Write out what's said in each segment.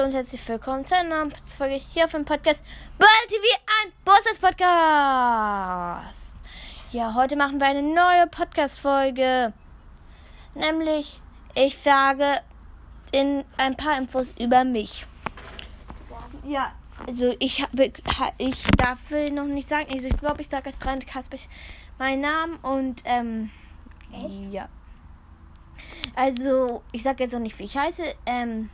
und herzlich willkommen zu einer neuen Folge hier auf dem Podcast Ball TV ein Bosses Podcast. Ja, heute machen wir eine neue Podcast-Folge. Nämlich, ich sage in ein paar Infos über mich. Ja, also ich habe, ich darf noch nicht sagen, also ich glaube, ich sage als dran Kasper meinen Namen und ähm, Echt? ja. Also, ich sage jetzt noch nicht, wie ich heiße. Ähm,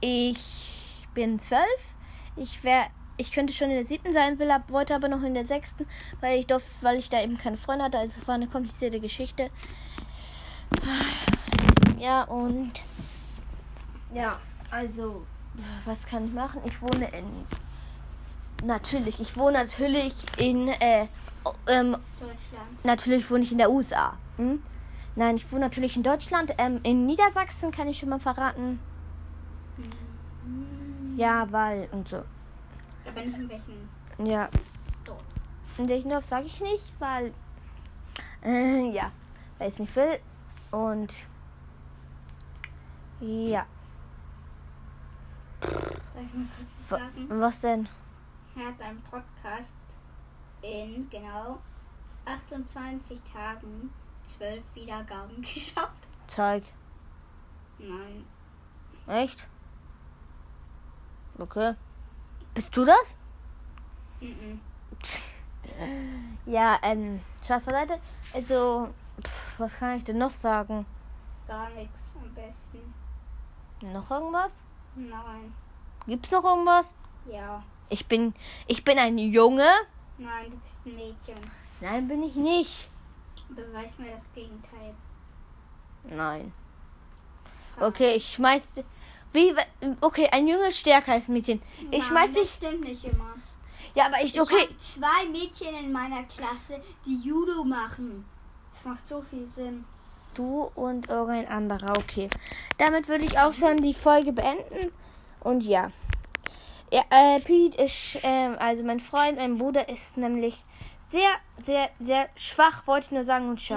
ich bin zwölf. Ich wäre, ich könnte schon in der siebten sein, will, wollte aber noch in der sechsten, weil ich doch, weil ich da eben keine Freunde hatte. Also es war eine komplizierte Geschichte. Ja und ja, also was kann ich machen? Ich wohne in natürlich, ich wohne natürlich in äh, ähm, Deutschland. Natürlich wohne ich in der USA. Hm? Nein, ich wohne natürlich in Deutschland. Ähm, in Niedersachsen kann ich schon mal verraten. Ja, weil und so. Aber nicht in welchen Ja. Dorf. In welchem Dorf sage ich nicht, weil. Äh, ja. Weil ich es nicht will. Und. Ja. Soll ich mal? Was denn? Er hat einen Podcast in genau 28 Tagen 12 Wiedergaben geschafft. Zeig. Nein. Echt? Okay. Bist du das? Mhm. Ja, ähm, Spaß beiseite. Also, pff, was kann ich denn noch sagen? Gar nichts am besten. Noch irgendwas? Nein. Gibt's noch irgendwas? Ja. Ich bin, ich bin ein Junge. Nein, du bist ein Mädchen. Nein, bin ich nicht. Beweis mir das Gegenteil. Nein. Okay, ich schmeiß. Wie? Okay, ein Junge ist stärker als Mädchen. Ich Nein, schmeiß das dich. stimmt nicht immer. Ja, aber ich. Ich Okay. hab zwei Mädchen in meiner Klasse, die Judo machen. Das macht so viel Sinn. Du und irgendein anderer. Okay. Damit würde ich auch schon die Folge beenden. Und ja. Ja, äh, Pete ist, ähm, also mein Freund, mein Bruder ist nämlich sehr, sehr, sehr schwach, wollte ich nur sagen und ciao.